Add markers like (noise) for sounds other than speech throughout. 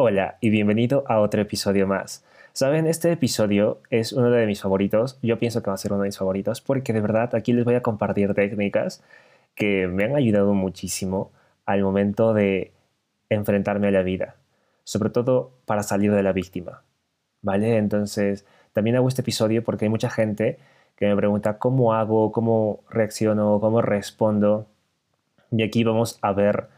Hola y bienvenido a otro episodio más. Saben, este episodio es uno de mis favoritos. Yo pienso que va a ser uno de mis favoritos porque de verdad aquí les voy a compartir técnicas que me han ayudado muchísimo al momento de enfrentarme a la vida, sobre todo para salir de la víctima. ¿Vale? Entonces, también hago este episodio porque hay mucha gente que me pregunta cómo hago, cómo reacciono, cómo respondo. Y aquí vamos a ver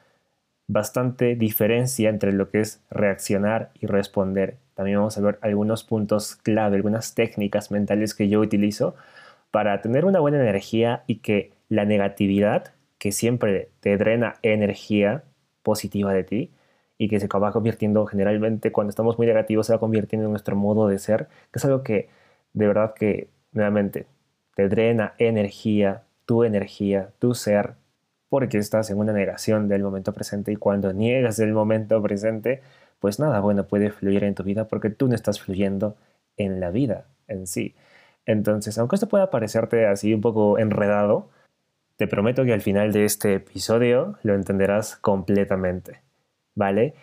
bastante diferencia entre lo que es reaccionar y responder. También vamos a ver algunos puntos clave, algunas técnicas mentales que yo utilizo para tener una buena energía y que la negatividad, que siempre te drena energía positiva de ti y que se va convirtiendo generalmente cuando estamos muy negativos, se va convirtiendo en nuestro modo de ser, que es algo que de verdad que nuevamente te drena energía, tu energía, tu ser, porque estás en una negación del momento presente y cuando niegas el momento presente, pues nada bueno puede fluir en tu vida porque tú no estás fluyendo en la vida en sí. Entonces, aunque esto pueda parecerte así un poco enredado, te prometo que al final de este episodio lo entenderás completamente, ¿vale?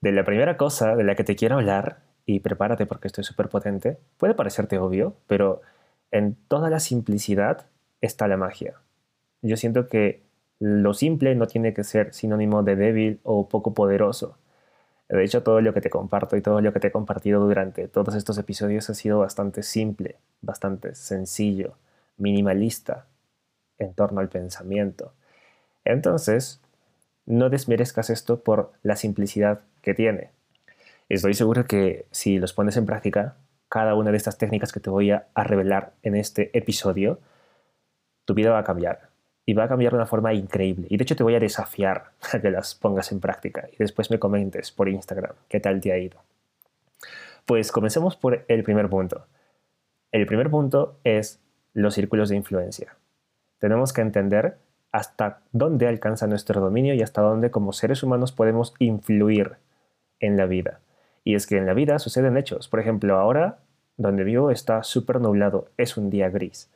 De la primera cosa de la que te quiero hablar, y prepárate porque esto es súper potente, puede parecerte obvio, pero en toda la simplicidad está la magia. Yo siento que lo simple no tiene que ser sinónimo de débil o poco poderoso. De hecho, todo lo que te comparto y todo lo que te he compartido durante todos estos episodios ha sido bastante simple, bastante sencillo, minimalista en torno al pensamiento. Entonces, no desmerezcas esto por la simplicidad que tiene. Estoy seguro que si los pones en práctica, cada una de estas técnicas que te voy a, revelar en este episodio, tu vida va a cambiar y va a cambiar de una forma increíble. Y de hecho te voy a desafiar (laughs) a que las pongas en práctica y después me comentes por Instagram qué tal te ha ido. Pues comencemos por el primer punto. El primer punto es los círculos de influencia. Tenemos que entender hasta dónde alcanza nuestro dominio y hasta dónde como seres humanos podemos influir en la vida. Y es que en la vida suceden hechos. Por ejemplo, ahora donde vivo está súper nublado, es un día gris.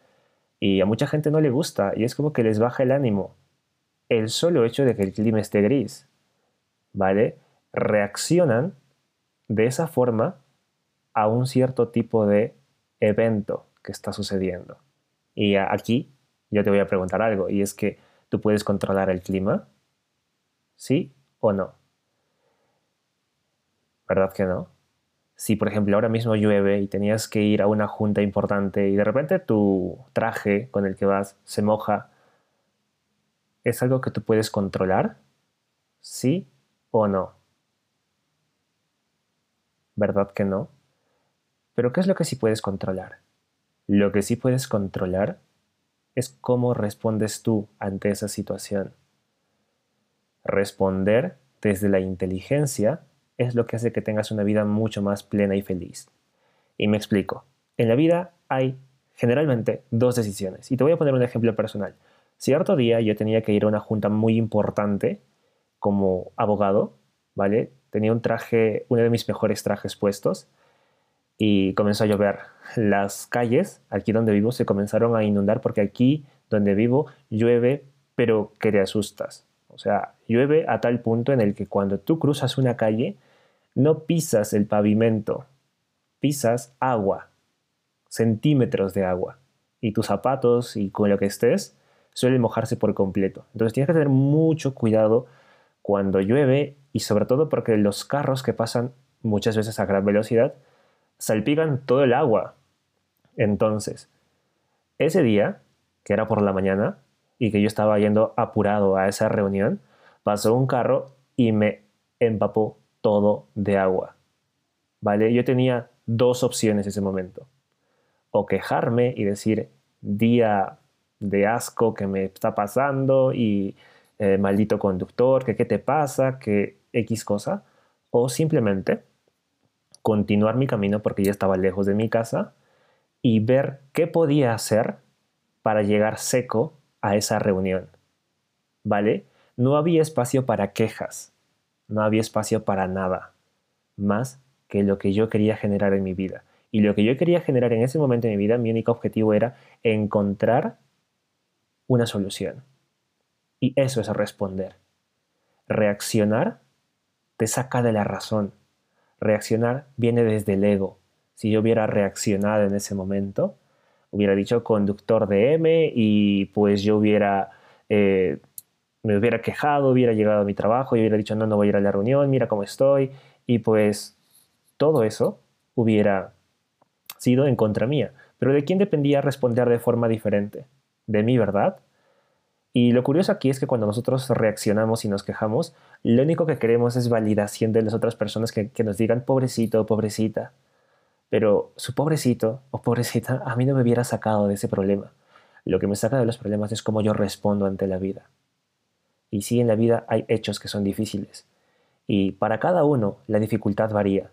Y a mucha gente no le gusta y es como que les baja el ánimo. El solo hecho de que el clima esté gris, ¿vale? Reaccionan de esa forma a un cierto tipo de evento que está sucediendo. Y aquí yo te voy a preguntar algo, y es que tú puedes controlar el clima, ¿sí o no? ¿Verdad que no? Si por ejemplo ahora mismo llueve y tenías que ir a una junta importante y de repente tu traje con el que vas se moja, ¿es algo que tú puedes controlar? ¿Sí o no? ¿Verdad que no? Pero ¿qué es lo que sí puedes controlar? Lo que sí puedes controlar es cómo respondes tú ante esa situación. Responder desde la inteligencia es lo que hace que tengas una vida mucho más plena y feliz. Y me explico. En la vida hay generalmente dos decisiones. Y te voy a poner un ejemplo personal. Cierto día yo tenía que ir a una junta muy importante como abogado, ¿vale? Tenía un traje, uno de mis mejores trajes puestos y comenzó a llover. Las calles, aquí donde vivo, se comenzaron a inundar porque aquí donde vivo llueve, pero que te asustas. O sea, llueve a tal punto en el que cuando tú cruzas una calle, no pisas el pavimento, pisas agua, centímetros de agua. Y tus zapatos y con lo que estés suelen mojarse por completo. Entonces tienes que tener mucho cuidado cuando llueve y sobre todo porque los carros que pasan muchas veces a gran velocidad salpican todo el agua. Entonces, ese día, que era por la mañana y que yo estaba yendo apurado a esa reunión, pasó un carro y me empapó todo de agua. ¿Vale? Yo tenía dos opciones en ese momento. O quejarme y decir, día de asco que me está pasando y eh, maldito conductor, que qué te pasa, que X cosa. O simplemente continuar mi camino porque ya estaba lejos de mi casa y ver qué podía hacer para llegar seco a esa reunión. ¿Vale? No había espacio para quejas no había espacio para nada más que lo que yo quería generar en mi vida. Y lo que yo quería generar en ese momento de mi vida, mi único objetivo era encontrar una solución. Y eso es responder. Reaccionar te saca de la razón. Reaccionar viene desde el ego. Si yo hubiera reaccionado en ese momento, hubiera dicho conductor de M y pues yo hubiera, eh, me hubiera quejado, hubiera llegado a mi trabajo y hubiera dicho no, no voy a ir a la reunión, mira cómo estoy y pues todo eso hubiera sido en contra mía. Pero ¿de quién dependía responder de forma diferente? De mí, ¿verdad? Y lo curioso aquí es que cuando nosotros reaccionamos y nos quejamos, lo único que queremos es validación de las otras personas que, nos digan pobrecito o pobrecita. Pero su pobrecito o pobrecita a mí no me hubiera sacado de ese problema. Lo que me saca de los problemas es cómo yo respondo ante la vida. Y sí, en la vida hay hechos que son difíciles. Y para cada uno la dificultad varía.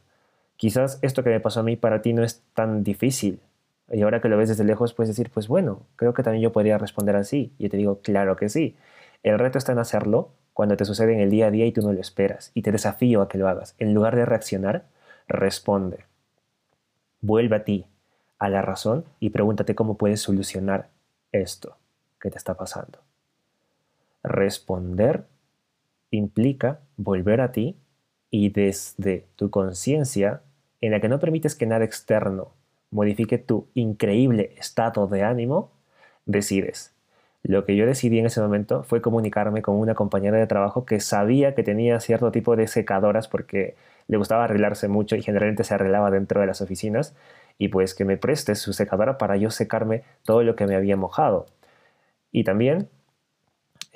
Quizás esto que me pasó a mí para ti no es tan difícil. Y ahora que lo ves desde lejos puedes decir, pues bueno, creo que también yo podría responder así. Y yo te digo, claro que sí. El reto está en hacerlo cuando te sucede en el día a día y tú no lo esperas. Y te desafío a que lo hagas. En lugar de reaccionar, responde. Vuelve a ti, a la razón y pregúntate cómo puedes solucionar esto que te está pasando. Responder implica volver a ti y desde tu conciencia, en la que no permites que nada externo modifique tu increíble estado de ánimo, decides. Lo que yo decidí en ese momento fue comunicarme con una compañera de trabajo que sabía que tenía cierto tipo de secadoras porque le gustaba arreglarse mucho y generalmente se arreglaba dentro de las oficinas y pues que me preste su secadora para yo secarme todo lo que me había mojado. Y también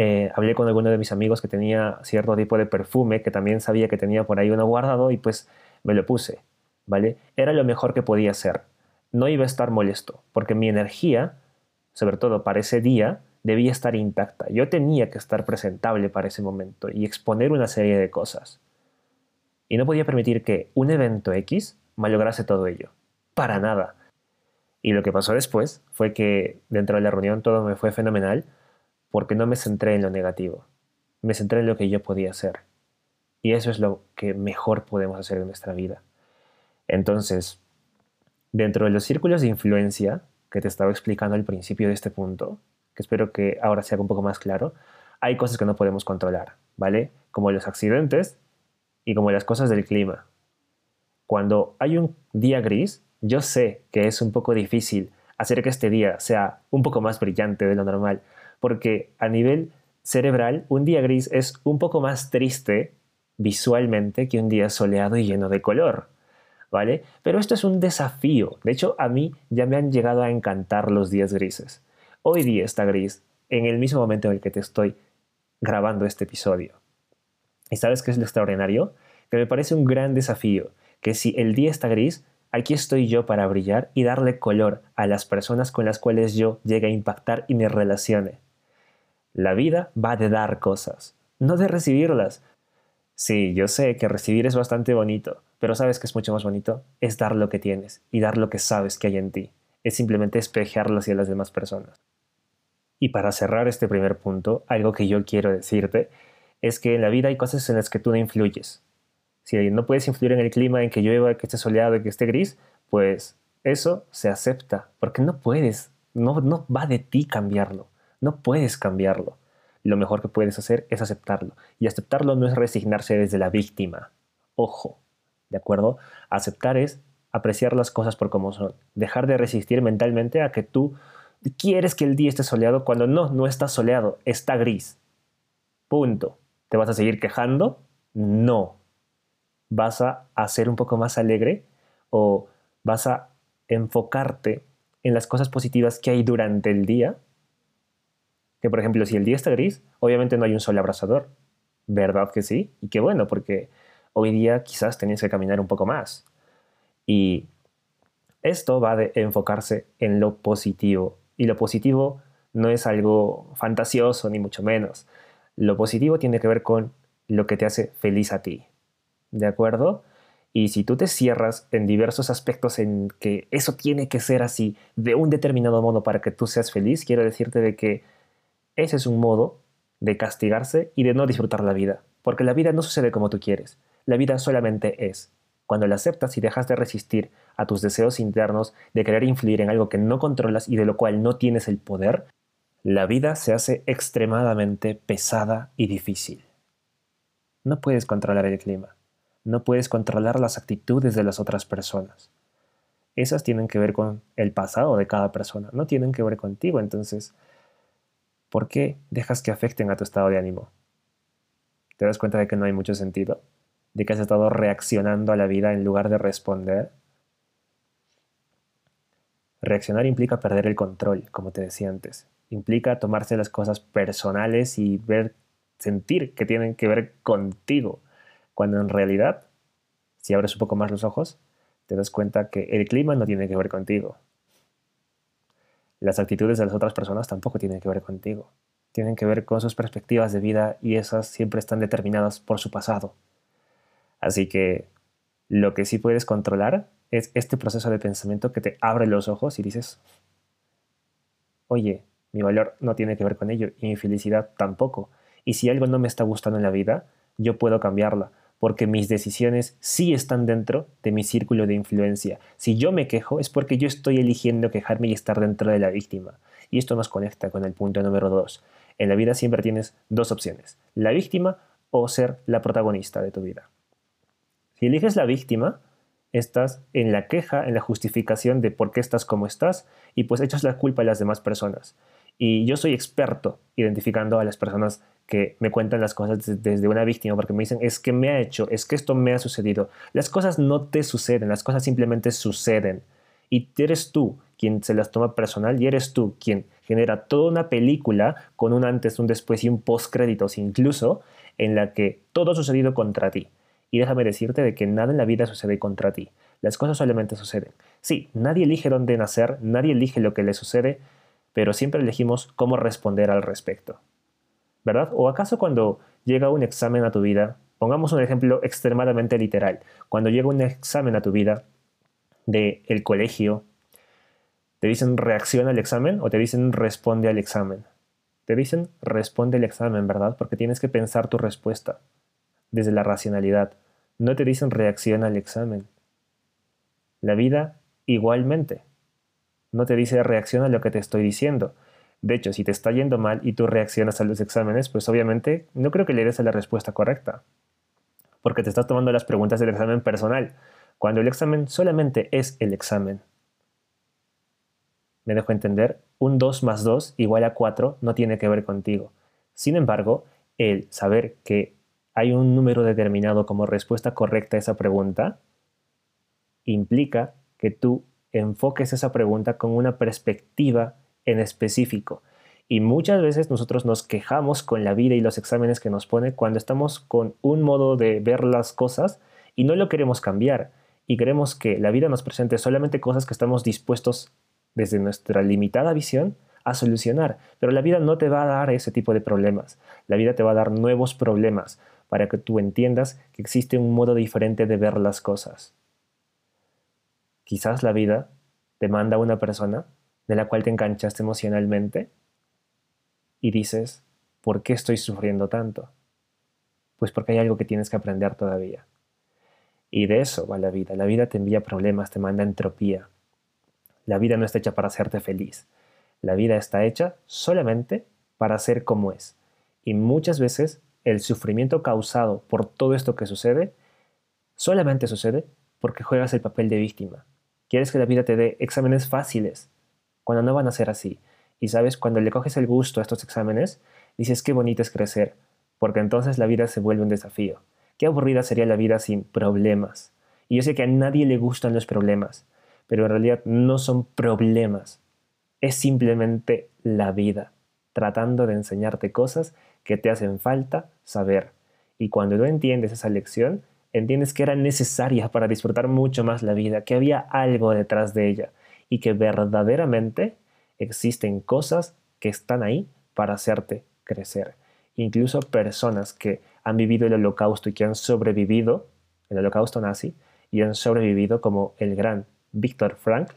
eh, hablé con alguno de mis amigos que tenía cierto tipo de perfume que también sabía que tenía por ahí uno guardado y pues me lo puse, ¿vale? Era lo mejor que podía hacer. No iba a estar molesto porque mi energía, sobre todo para ese día, debía estar intacta. Yo tenía que estar presentable para ese momento y exponer una serie de cosas y no podía permitir que un evento X malograse todo ello. Para nada. Y lo que pasó después fue que dentro de la reunión todo me fue fenomenal porque no me centré en lo negativo. Me centré en lo que yo podía hacer. Y eso es lo que mejor podemos hacer en nuestra vida. Entonces, dentro de los círculos de influencia que te estaba explicando al principio de este punto, que espero que ahora sea un poco más claro, hay cosas que no podemos controlar, ¿vale? Como los accidentes y como las cosas del clima. Cuando hay un día gris, yo sé que es un poco difícil hacer que este día sea un poco más brillante de lo normal, porque a nivel cerebral un día gris es un poco más triste visualmente que un día soleado y lleno de color. ¿Vale? Pero esto es un desafío. De hecho, a mí ya me han llegado a encantar los días grises. Hoy día está gris, en el mismo momento en el que te estoy grabando este episodio. ¿Y sabes qué es lo extraordinario? Que me parece un gran desafío, que si el día está gris, aquí estoy yo para brillar y darle color a las personas con las cuales yo llegue a impactar y me relacione. La vida va de dar cosas, no de recibirlas. Sí, yo sé que recibir es bastante bonito, pero sabes que es mucho más bonito, es dar lo que tienes y dar lo que sabes que hay en ti. Es simplemente espejearlo hacia las demás personas. Y para cerrar este primer punto, algo que yo quiero decirte es que en la vida hay cosas en las que tú no influyes. Si no puedes influir en el clima, en que llueva, que esté soleado, que esté gris, pues eso se acepta, porque no puedes, no, no va de ti cambiarlo, no puedes cambiarlo. Lo mejor que puedes hacer es aceptarlo. Y aceptarlo no es resignarse desde la víctima. Ojo, ¿de acuerdo? Aceptar es apreciar las cosas por como son. Dejar de resistir mentalmente a que tú quieres que el día esté soleado cuando no, no está soleado, está gris. Punto. ¿Te vas a seguir quejando? No. ¿Vas a ser un poco más alegre o vas a enfocarte en las cosas positivas que hay durante el día? Que por ejemplo, si el día está gris, obviamente no hay un sol abrasador. ¿Verdad que sí? Y qué bueno, porque hoy día quizás tenías que caminar un poco más. Y esto va de enfocarse en lo positivo. Y lo positivo no es algo fantasioso, ni mucho menos. Lo positivo tiene que ver con lo que te hace feliz a ti. ¿De acuerdo? Y si tú te cierras en diversos aspectos en que eso tiene que ser así, de un determinado modo para que tú seas feliz, quiero decirte de que ese es un modo de castigarse y de no disfrutar la vida. Porque la vida no sucede como tú quieres. La vida solamente es. Cuando la aceptas y dejas de resistir a tus deseos internos de querer influir en algo que no controlas y de lo cual no tienes el poder, la vida se hace extremadamente pesada y difícil. No puedes controlar el clima, No puedes controlar las actitudes de las otras personas. Esas tienen que ver con el pasado de cada persona, no tienen que ver contigo. Entonces, ¿por qué dejas que afecten a tu estado de ánimo? ¿Te das cuenta de que no hay mucho sentido? ¿De que has estado reaccionando a la vida en lugar de responder? Reaccionar implica perder el control, como te decía antes. Implica tomarse las cosas personales y ver, sentir que tienen que ver contigo, cuando en realidad, si abres un poco más los ojos, te das cuenta que el clima no tiene que ver contigo. Las actitudes de las otras personas tampoco tienen que ver contigo. Tienen que ver con sus perspectivas de vida y esas siempre están determinadas por su pasado. Así que lo que sí puedes controlar es este proceso de pensamiento que te abre los ojos y dices, oye, mi valor no tiene que ver con ello y mi felicidad tampoco. Y si algo no me está gustando en la vida, yo puedo cambiarla, porque mis decisiones sí están dentro de mi círculo de influencia. Si yo me quejo es porque yo estoy eligiendo quejarme y estar dentro de la víctima. Y esto nos conecta con el punto número dos. En la vida siempre tienes dos opciones, la víctima o ser la protagonista de tu vida. Si eliges la víctima, estás en la queja, en la justificación de por qué estás como estás y pues echas la culpa a las demás personas. Y yo soy experto identificando a las personas que me cuentan las cosas desde una víctima porque me dicen es que me ha hecho, es que esto me ha sucedido. Las cosas no te suceden, las cosas simplemente suceden. Y eres tú quien se las toma personal y eres tú quien genera toda una película con un antes, un después y un post créditos incluso en la que todo ha sucedido contra ti. Y déjame decirte de que nada en la vida sucede contra ti. Las cosas solamente suceden. Sí, nadie elige dónde nacer, nadie elige lo que le sucede, pero siempre elegimos cómo responder al respecto. ¿Verdad? ¿O acaso cuando llega un examen a tu vida, pongamos un ejemplo extremadamente literal, cuando llega un examen a tu vida del el colegio, te dicen reacciona al examen o te dicen responde al examen? Te dicen responde al examen, ¿verdad? Porque tienes que pensar tu respuesta desde la racionalidad. No te dicen reacción al examen. La vida igualmente. No te dice reacción a lo que te estoy diciendo. De hecho, si te está yendo mal y tú reaccionas a los exámenes, pues obviamente no creo que le des a la respuesta correcta. Porque te estás tomando las preguntas del examen personal, cuando el examen solamente es el examen. Me dejo entender, un 2 más 2 igual a 4 no tiene que ver contigo. Sin embargo, el saber que hay un número determinado como respuesta correcta a esa pregunta, implica que tú enfoques esa pregunta con una perspectiva en específico. Y muchas veces nosotros nos quejamos con la vida y los exámenes que nos pone cuando estamos con un modo de ver las cosas y no lo queremos cambiar. Y queremos que la vida nos presente solamente cosas que estamos dispuestos desde nuestra limitada visión a solucionar. Pero la vida no te va a dar ese tipo de problemas. La vida te va a dar nuevos problemas, para que tú entiendas que existe un modo diferente de ver las cosas. Quizás la vida te manda a una persona de la cual te enganchaste emocionalmente y dices, ¿por qué estoy sufriendo tanto? Pues porque hay algo que tienes que aprender todavía. Y de eso va la vida. La vida te envía problemas, te manda entropía. La vida no está hecha para hacerte feliz. La vida está hecha solamente para ser como es. Y muchas veces el sufrimiento causado por todo esto que sucede solamente sucede porque juegas el papel de víctima. Quieres que la vida te dé exámenes fáciles, cuando no van a ser así. Y sabes, cuando le coges el gusto a estos exámenes, dices qué bonito es crecer, porque entonces la vida se vuelve un desafío. Qué aburrida sería la vida sin problemas. Y yo sé que a nadie le gustan los problemas, pero en realidad no son problemas. Es simplemente la vida, tratando de enseñarte cosas que te hacen falta saber. Y cuando tú entiendes esa lección, entiendes que era necesaria para disfrutar mucho más la vida, que había algo detrás de ella y que verdaderamente existen cosas que están ahí para hacerte crecer. Incluso personas que han vivido el holocausto y que han sobrevivido, el holocausto nazi, y han sobrevivido como el gran Viktor Frankl,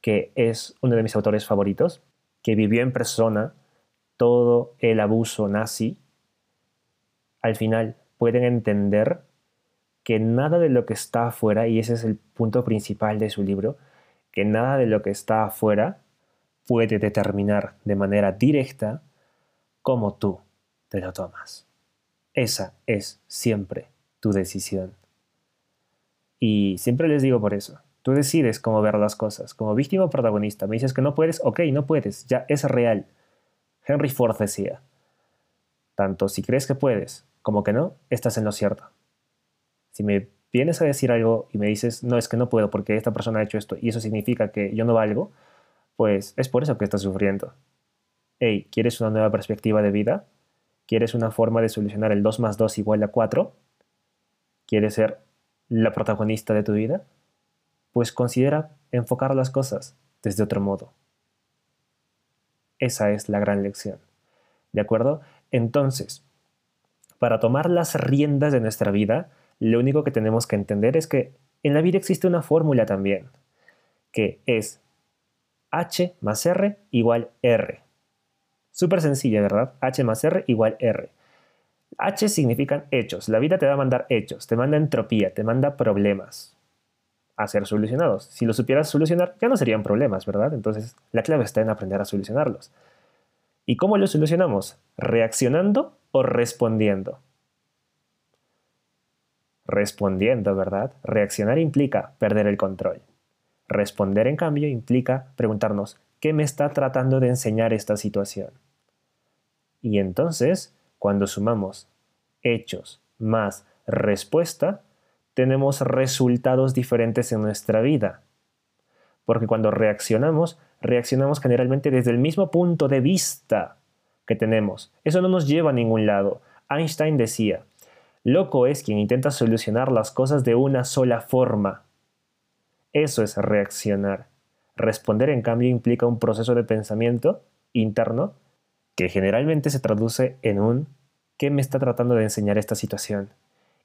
que es uno de mis autores favoritos, que vivió en persona todo el abuso nazi, al final pueden entender que nada de lo que está afuera, y ese es el punto principal de su libro, que nada de lo que está afuera puede determinar de manera directa cómo tú te lo tomas. Esa es siempre tu decisión. Y siempre les digo por eso. Tú decides cómo ver las cosas. Como víctima o protagonista. Me dices que no puedes, ok, no puedes. Ya es real. Henry Ford decía. Tanto si crees que puedes como que no, estás en lo cierto. Si me vienes a decir algo y me dices, no, es que no puedo porque esta persona ha hecho esto y eso significa que yo no valgo, pues es por eso que estás sufriendo. Hey, ¿quieres una nueva perspectiva de vida? ¿Quieres una forma de solucionar el 2 más 2 igual a 4? ¿Quieres ser la protagonista de tu vida? Pues considera enfocar las cosas desde otro modo. Esa es la gran lección. ¿De acuerdo? Entonces, para tomar las riendas de nuestra vida, lo único que tenemos que entender es que en la vida existe una fórmula también, que es H más R igual R. Súper sencilla, ¿verdad? H más R igual R. H significan hechos. La vida te va a mandar hechos, te manda entropía, te manda problemas a ser solucionados. Si lo supieras solucionar, ya no serían problemas, ¿verdad? Entonces, la clave está en aprender a solucionarlos. ¿Y cómo lo solucionamos? ¿Reaccionando o respondiendo? Respondiendo, ¿verdad? Reaccionar implica perder el control. Responder, en cambio, implica preguntarnos, ¿qué me está tratando de enseñar esta situación? Y entonces, cuando sumamos hechos más respuesta, tenemos resultados diferentes en nuestra vida. Porque cuando reaccionamos, reaccionamos generalmente desde el mismo punto de vista que tenemos. Eso no nos lleva a ningún lado. Einstein decía, loco es quien intenta solucionar las cosas de una sola forma. Eso es reaccionar. Responder, en cambio, implica un proceso de pensamiento interno que generalmente se traduce en un ¿qué me está tratando de enseñar esta situación?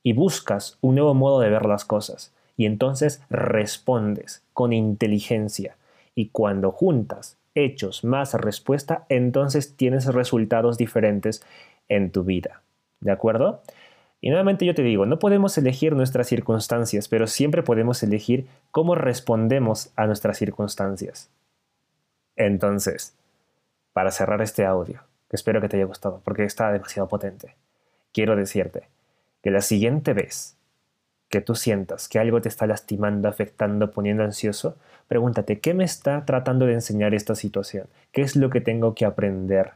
Y buscas un nuevo modo de ver las cosas. Y entonces respondes con inteligencia. Y cuando juntas hechos más respuesta, entonces tienes resultados diferentes en tu vida. ¿De acuerdo? Y nuevamente yo te digo, no podemos elegir nuestras circunstancias, pero siempre podemos elegir cómo respondemos a nuestras circunstancias. Entonces, para cerrar este audio, que espero que te haya gustado, porque está demasiado potente, quiero decirte que la siguiente vez que tú sientas que algo te está lastimando, afectando, poniendo ansioso, pregúntate, ¿qué me está tratando de enseñar esta situación? ¿Qué es lo que tengo que aprender?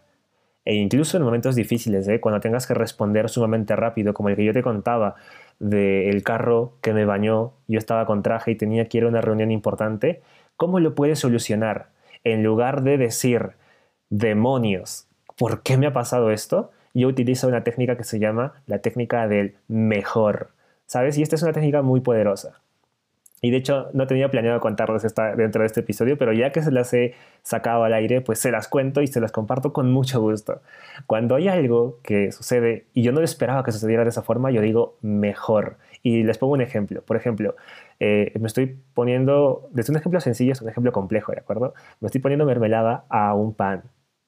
E incluso en momentos difíciles, ¿eh? cuando tengas que responder sumamente rápido, como el que yo te contaba del carro que me bañó, yo estaba con traje y tenía que ir a una reunión importante, ¿cómo lo puedes solucionar? En lugar de decir, demonios, ¿por qué me ha pasado esto? Yo utilizo una técnica que se llama la técnica del mejor, ¿sabes? Y esta es una técnica muy poderosa. Y de hecho no tenía planeado contarles esta dentro de este episodio, pero ya que se las he sacado al aire, pues se las cuento y se las comparto con mucho gusto. Cuando hay algo que sucede y yo no esperaba que sucediera de esa forma, yo digo mejor. Y les pongo un ejemplo. Por ejemplo, eh, me estoy poniendo, desde un ejemplo sencillo es un ejemplo complejo, ¿de acuerdo? Me estoy poniendo mermelada a un pan.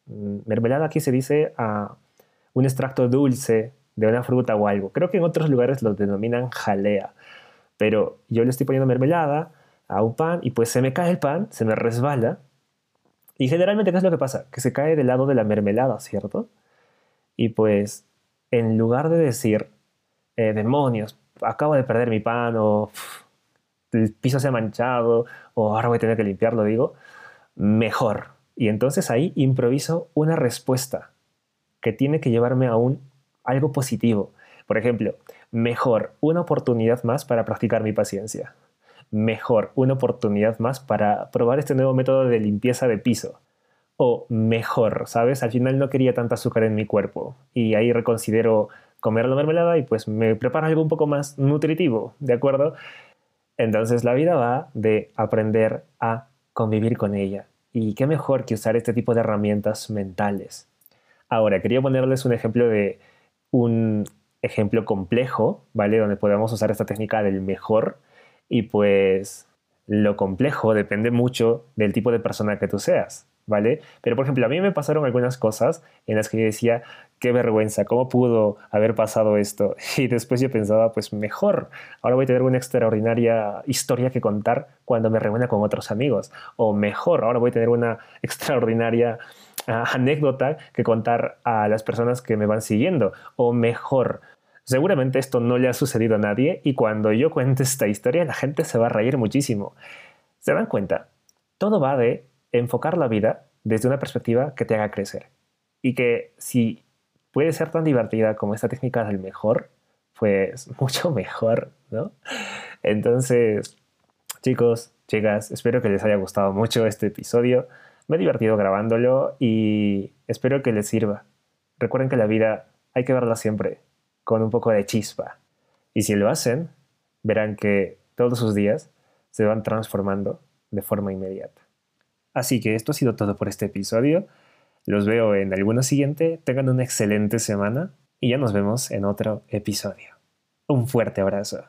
Mm, mermelada aquí se dice a un extracto dulce de una fruta o algo. Creo que en otros lugares lo denominan jalea. Pero yo le estoy poniendo mermelada a un pan y pues se me cae el pan, se me resbala. Y generalmente, ¿qué es lo que pasa? Que se cae del lado de la mermelada, ¿cierto? Y pues, en lugar de decir, eh, demonios, acabo de perder mi pan o el piso se ha manchado o ahora voy a tener que limpiarlo, digo, mejor. Y entonces ahí improviso una respuesta que tiene que llevarme a un algo positivo. Por ejemplo, mejor, una oportunidad más para practicar mi paciencia. Mejor, una oportunidad más para probar este nuevo método de limpieza de piso. O mejor, ¿sabes? Al final no quería tanta azúcar en mi cuerpo y ahí reconsidero comer la mermelada y pues me preparo algo un poco más nutritivo, ¿de acuerdo? Entonces la vida va de aprender a convivir con ella. Y qué mejor que usar este tipo de herramientas mentales. Ahora, quería ponerles un ejemplo de un ejemplo complejo, ¿vale? Donde podemos usar esta técnica del mejor y pues lo complejo depende mucho del tipo de persona que tú seas, ¿vale? Pero por ejemplo, a mí me pasaron algunas cosas en las que yo decía, qué vergüenza, ¿cómo pudo haber pasado esto? (laughs) Y después yo pensaba, pues mejor, ahora voy a tener una extraordinaria historia que contar cuando me reúna con otros amigos. O mejor, ahora voy a tener una extraordinaria anécdota que contar a las personas que me van siguiendo. O mejor, Seguramente esto no le ha sucedido a nadie y cuando yo cuente esta historia la gente se va a reír muchísimo. ¿Se dan cuenta? Todo va de enfocar la vida desde una perspectiva que te haga crecer. Y que si puede ser tan divertida como esta técnica del mejor, pues (laughs) mucho mejor, ¿no? Entonces, chicos, chicas, espero que les haya gustado mucho este episodio. Me he divertido grabándolo y espero que les sirva. Recuerden que la vida hay que verla siempre con un poco de chispa. Y si lo hacen, verán que todos sus días se van transformando de forma inmediata. Así que esto ha sido todo por este episodio. Los veo en alguno siguiente. Tengan una excelente semana y ya nos vemos en otro episodio. Un fuerte abrazo.